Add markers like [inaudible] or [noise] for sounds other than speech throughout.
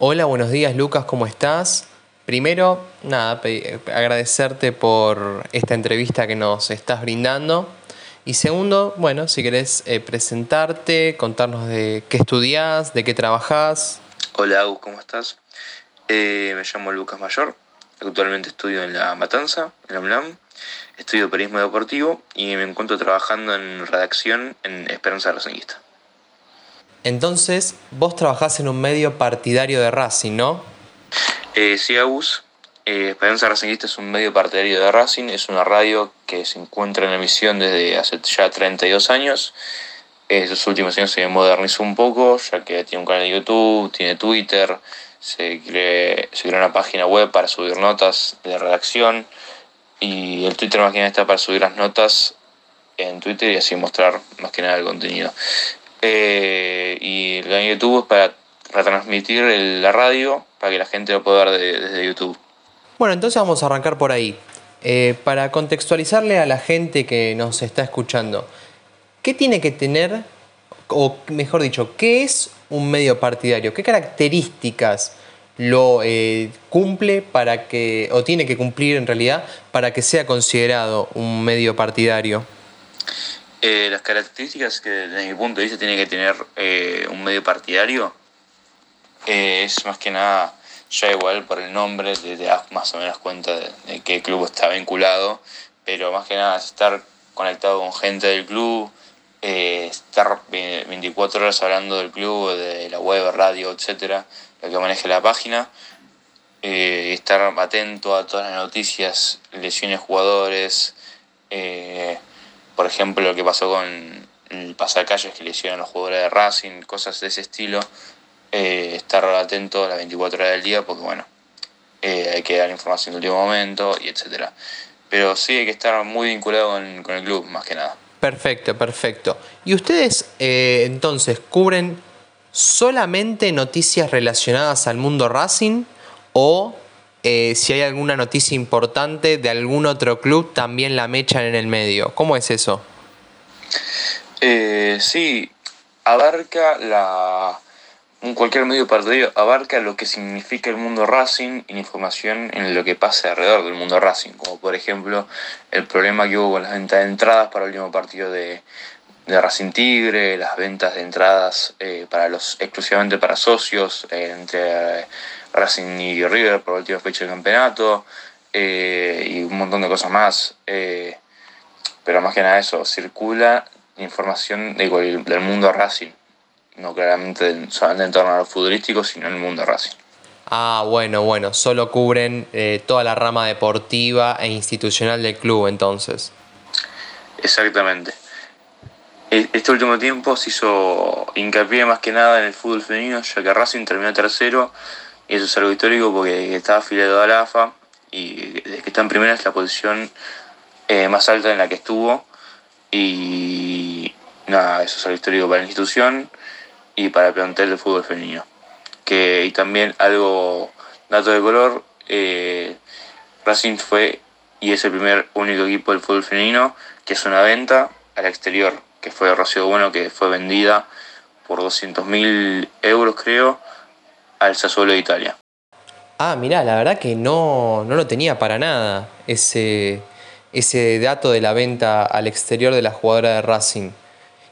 Hola, buenos días Lucas, ¿cómo estás? Primero, nada, agradecerte por esta entrevista que nos estás brindando. Y segundo, bueno, si querés eh, presentarte, contarnos de qué estudias, de qué trabajás. Hola, Agus, ¿cómo estás? Eh, me llamo Lucas Mayor, actualmente estudio en La Matanza, en la UNAM. Estudio periodismo deportivo y me encuentro trabajando en redacción en Esperanza Racingista. Entonces, vos trabajás en un medio partidario de Racing, ¿no? Eh, sí, Agus. Eh, Esperanza Racingista es un medio partidario de Racing, es una radio que se encuentra en emisión desde hace ya 32 años. Estos últimos años se modernizó un poco, ya que tiene un canal de YouTube, tiene Twitter, se, se creó una página web para subir notas de redacción y el Twitter más que nada está para subir las notas en Twitter y así mostrar más que nada el contenido. Eh, y el canal de YouTube es para retransmitir la radio para que la gente lo pueda ver desde YouTube. Bueno, entonces vamos a arrancar por ahí. Eh, para contextualizarle a la gente que nos está escuchando, ¿qué tiene que tener, o mejor dicho, qué es un medio partidario? ¿Qué características lo eh, cumple para que, o tiene que cumplir en realidad, para que sea considerado un medio partidario? Eh, las características que desde mi punto de vista tiene que tener eh, un medio partidario eh, es más que nada, ya igual por el nombre, te, das más o menos cuenta de, qué club está vinculado, pero más que nada es estar conectado con gente del club, estar 24 horas hablando del club, de la web, radio, etcétera, lo que maneje la página. estar atento a todas las noticias, lesiones jugadores, por ejemplo, lo que pasó con el pasacalles que le hicieron los jugadores de Racing, cosas de ese estilo, eh, estar atento a las 24 horas del día porque, bueno, eh, hay que dar información el último momento y etcétera. Pero sí hay que estar muy vinculado con, el club, más que nada. Perfecto, perfecto. ¿Y ustedes eh, entonces cubren solamente noticias relacionadas al mundo Racing o eh, si hay alguna noticia importante de algún otro club, también la mechan en el medio. ¿Cómo es eso? Eh, sí, abarca la. Cualquier medio partidario abarca lo que significa el mundo Racing y la información en lo que pasa alrededor del mundo Racing, como por ejemplo el problema que hubo con las ventas de entradas para el último partido de, Racing Tigre, las ventas de entradas eh, para los exclusivamente para socios entre Racing y River por la última fecha del campeonato eh, y un montón de cosas más. Eh, pero más que nada eso, circula información del mundo Racing, no claramente solamente en torno a lo futbolístico, sino en el mundo Racing. Ah, bueno, bueno, solo cubren eh, toda la rama deportiva e institucional del club entonces. Exactamente. E-, este último tiempo se hizo hincapié más que nada en el fútbol femenino, ya que Racing terminó tercero y eso es algo histórico porque está afiliado a la AFA y desde que está en primera es la posición eh, más alta en la que estuvo. Y nada, eso es algo histórico para la institución y para el plantel de fútbol femenino. Que, y también algo, dato de color, eh, Racing fue y es el primer único equipo del fútbol femenino que es una venta al exterior, que fue Rocío Bueno, que fue vendida por 200.000 euros creo al Sassuolo de Italia. Ah, mirá, la verdad que no, no lo tenía para nada ese, ese dato de la venta al exterior de la jugadora de Racing.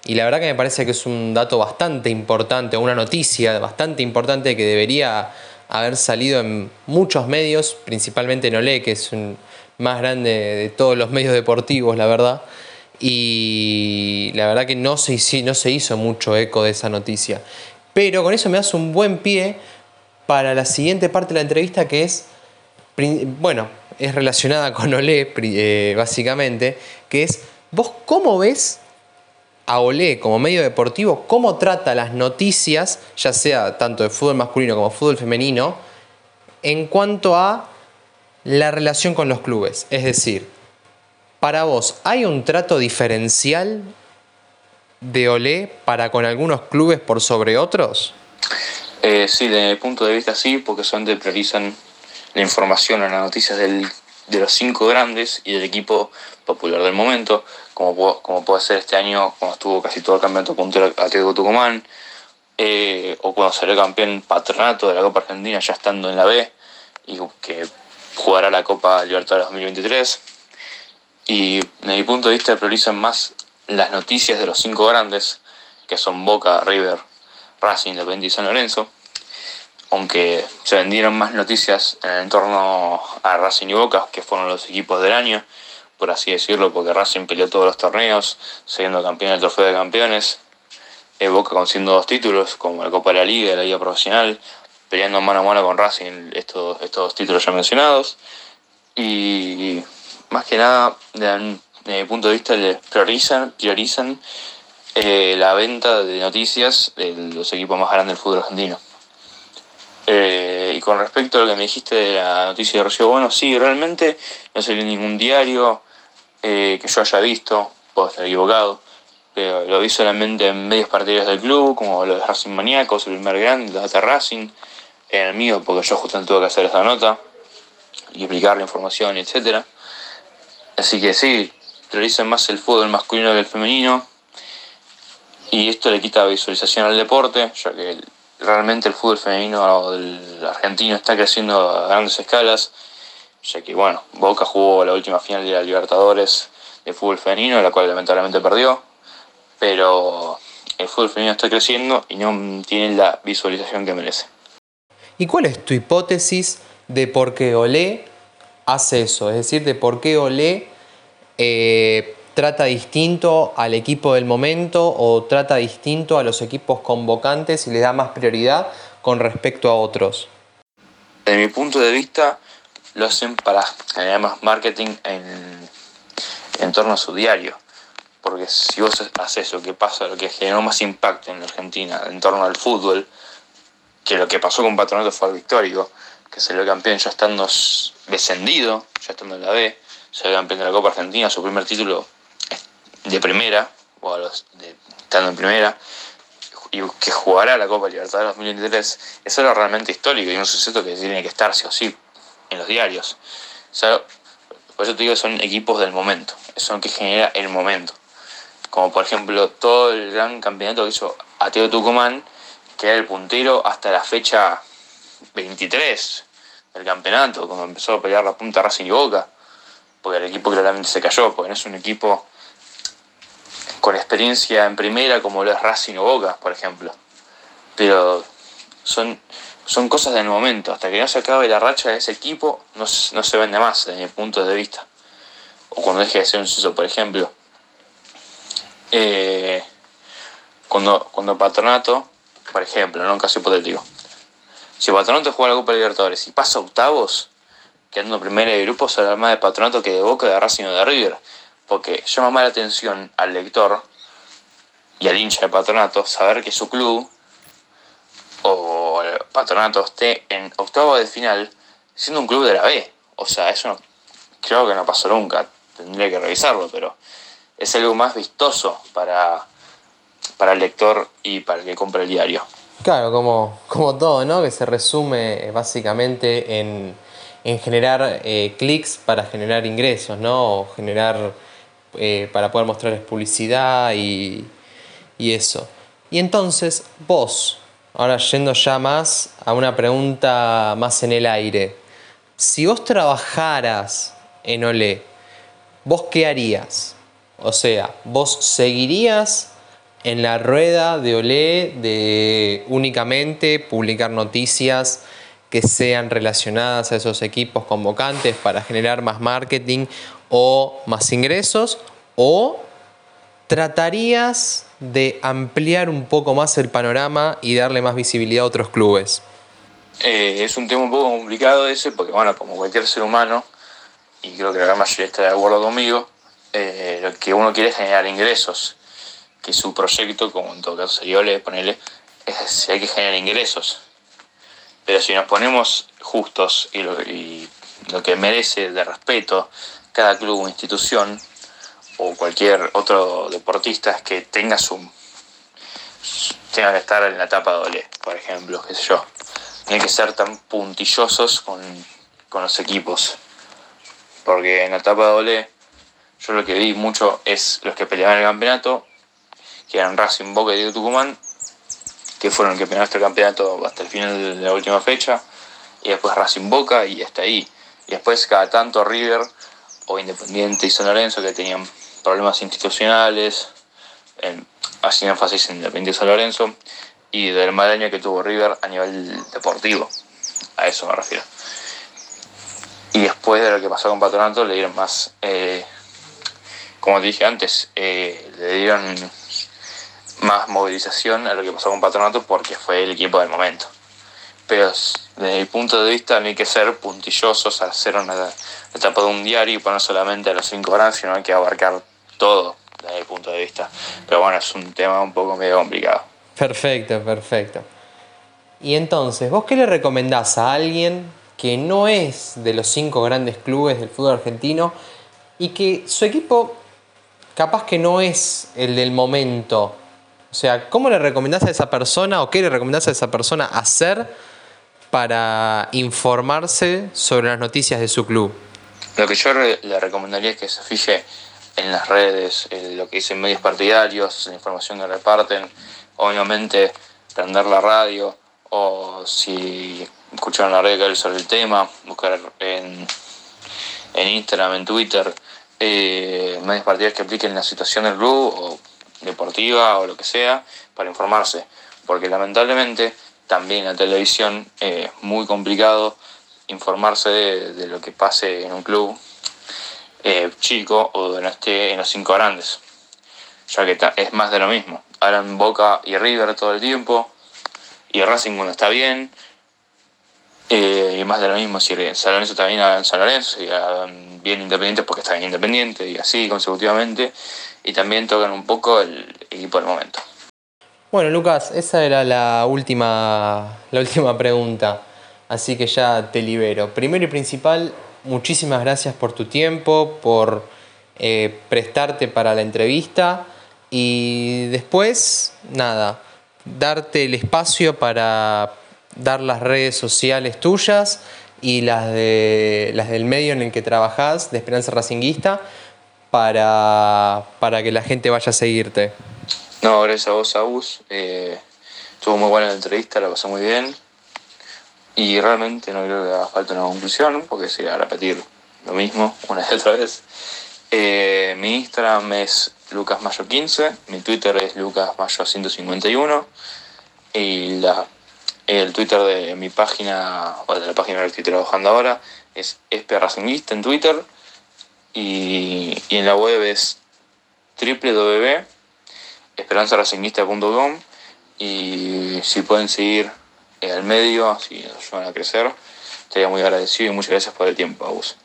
Y la verdad que me parece que es un dato bastante importante, una noticia bastante importante que debería haber salido en muchos medios, principalmente en Olé, que es un más grande de todos los medios deportivos, la verdad. Y la verdad que no se, no se hizo mucho eco de esa noticia. Pero con eso me das un buen pie para la siguiente parte de la entrevista que es, bueno, es relacionada con Olé eh, básicamente, que es, ¿vos cómo ves a Olé como medio deportivo, cómo trata las noticias, ya sea tanto de fútbol masculino como fútbol femenino, en cuanto a la relación con los clubes? Es decir, para vos, ¿hay un trato diferencial de Olé para con algunos clubes por sobre otros? Eh, sí, desde mi punto de vista sí, porque son de priorizan la información o las noticias del, de los cinco grandes y del equipo popular del momento, como, como puede ser este año, cuando estuvo casi todo el campeonato puntero Atlético Tucumán, eh, o cuando salió campeón patronato de la Copa Argentina ya estando en la B y que jugará la Copa Libertadores 2023. Y desde mi punto de vista priorizan más las noticias de los cinco grandes, que son Boca, River, Racing, Independiente y San Lorenzo. Aunque se vendieron más noticias en el entorno a Racing y Boca, que fueron los equipos del año, por así decirlo, porque Racing peleó todos los torneos, siendo campeón del Trofeo de Campeones. Eh, Boca consiguiendo dos títulos, como la Copa de la Liga y la Liga Profesional, peleando mano a mano con Racing estos, estos títulos ya mencionados. Y más que nada, desde mi punto de vista, les priorizan, priorizan eh, la venta de noticias de los equipos más grandes del fútbol argentino. Eh, y con respecto a lo que me dijiste de la noticia de Rocío Bueno, sí, realmente no salió ningún diario que yo haya visto, puedo estar equivocado pero lo vi solamente en medios partidarios del club, como los de Racing Maníacos, el primer grande, los de Racing, en el mío, porque yo justamente tuve que hacer esa nota y explicar la información, etc. Así que sí, priorizan más el fútbol masculino que el femenino, y esto le quita visualización al deporte, ya que realmente el fútbol femenino argentino está creciendo a grandes escalas, ya que bueno, Boca jugó la última final de la Libertadores de fútbol femenino, la cual lamentablemente perdió, pero el fútbol femenino está creciendo y no tiene la visualización que merece. ¿Y cuál es tu hipótesis de por qué Olé hace eso? Es decir, de por qué Olé eh, trata distinto al equipo del momento o trata distinto a los equipos convocantes y le da más prioridad con respecto a otros. Desde mi punto de vista, lo hacen para generar más marketing en, en torno a su diario porque si vos haces eso, que pasa, lo que generó más impacto en Argentina en torno al fútbol, que lo que pasó con Patronato fue algo histórico, que salió campeón ya estando descendido, ya estando en la B, salió campeón de la Copa Argentina, su primer título de primera, o estando en primera, y que jugará la Copa Libertadores 2023, eso era realmente histórico y un suceso que tiene que estar sí o sí en los diarios. por eso te digo que son equipos del momento, son que genera el momento como por ejemplo todo el gran campeonato que hizo Ateo Tucumán, que era el puntero hasta la fecha 23 del campeonato, cuando empezó a pelear la punta Racing y Boca, porque el equipo claramente se cayó, porque no es un equipo con experiencia en primera como lo es Racing o Boca, por ejemplo. Pero son, son cosas del momento, hasta que no se acabe la racha de ese equipo, no, no se vende más, desde mi punto de vista. O cuando deje de ser un suceso, por ejemplo eh, cuando, cuando Patronato, por ejemplo, en un caso hipotético, si Patronato juega la Copa Libertadores y pasa octavos, quedando primera de grupo, se más de Patronato que de Boca, de Racing o de River. Porque llama más la atención al lector y al hincha de Patronato saber que su club o el Patronato esté en octavo de final siendo un club de la B. O sea, eso no, creo que no pasó nunca. Tendría que revisarlo, pero es algo más vistoso para, para el lector y para el que compra el diario. Claro, como, como todo, ¿no? Que se resume básicamente en, generar eh, clics para generar ingresos, ¿no? O generar eh, para poder mostrarles publicidad y, y eso. Y entonces, vos, ahora yendo ya más a una pregunta más en el aire. Si vos trabajaras en Olé, ¿vos qué harías? O sea, vos seguirías en la rueda de Olé de únicamente publicar noticias que sean relacionadas a esos equipos convocantes para generar más marketing o más ingresos o tratarías de ampliar un poco más el panorama y darle más visibilidad a otros clubes? Eh, es un tema un poco complicado ese porque, bueno, como cualquier ser humano, y creo que la gran mayoría está de acuerdo conmigo, eh, lo que uno quiere es generar ingresos, que su proyecto, como en todo caso sería le ponerle, es si hay que generar ingresos. Pero si nos ponemos justos y lo, que merece de respeto cada club o institución, o cualquier otro deportista es que tenga su tenga que estar en la etapa doble, por ejemplo, qué sé yo. Tiene que ser tan puntillosos con, con los equipos. Porque en la etapa doble yo lo que vi mucho es los que peleaban el campeonato, que eran Racing, Boca y Tucumán, que fueron el que pelearon hasta el campeonato hasta el final de la última fecha, y después Racing Boca y hasta ahí. Y después cada tanto River o Independiente y San Lorenzo que tenían problemas institucionales, en, énfasis en Independiente y San Lorenzo, y del mal año que tuvo River a nivel deportivo. A eso me refiero. Y después de lo que pasó con Patronato le dieron más, eh, como te dije antes, eh, le dieron más movilización a lo que pasó con Patronato porque fue el equipo del momento. Pero desde mi punto de vista no hay que ser puntillosos hacer una etapa de un diario y poner solamente a los cinco grandes, sino hay que abarcar todo desde mi punto de vista. Pero bueno, es un tema un poco medio complicado. Perfecto, perfecto. Y entonces, ¿vos qué le recomendás a alguien que no es de los cinco grandes clubes del fútbol argentino y que su equipo capaz que no es el del momento? O sea, ¿cómo le recomendás a esa persona o qué le recomendás a esa persona hacer para informarse sobre las noticias de su club? Lo que yo le recomendaría es que se fije en las redes, en lo que dicen medios partidarios, la información que reparten, obviamente prender la radio o si escucharon la radio sobre el tema, buscar en, en Instagram, en Twitter, eh, medios partidarios que apliquen la situación del club o deportiva o lo que sea para informarse, porque lamentablemente también en la televisión es muy complicado informarse de, lo que pase en un club eh, chico o de no esté en los cinco grandes, ya que es más de lo mismo. Harán Boca y River todo el tiempo y Racing cuando está bien. Eh, y más de lo mismo, si San Lorenzo también hagan San Lorenzo y bien independientes porque está bien independiente y así consecutivamente. Y también tocan un poco el equipo del momento. Bueno, Lucas, esa era la última, la última pregunta, así que ya te libero. Primero y principal, muchísimas gracias por tu tiempo, por eh, prestarte para la entrevista y después, nada, darte el espacio para dar las redes sociales tuyas y las, de, las del medio en el que trabajás, de Esperanza Racinguista, para, para que la gente vaya a seguirte. No, gracias a vos, Agus. Eh, estuvo muy buena la entrevista, la pasé muy bien. Y realmente no creo que haga falta una conclusión, porque sería repetir lo mismo [laughs] una y otra vez. Eh, mi Instagram es lucasmayo15, mi Twitter es lucasmayo151 y la, el Twitter de mi página, o de la página en la que estoy trabajando ahora, es esperracingista en Twitter y, y en la web es www esperanzaracinguista.com y si pueden seguir al medio, si nos ayudan a crecer, estaría muy agradecido y muchas gracias por el tiempo, Agus.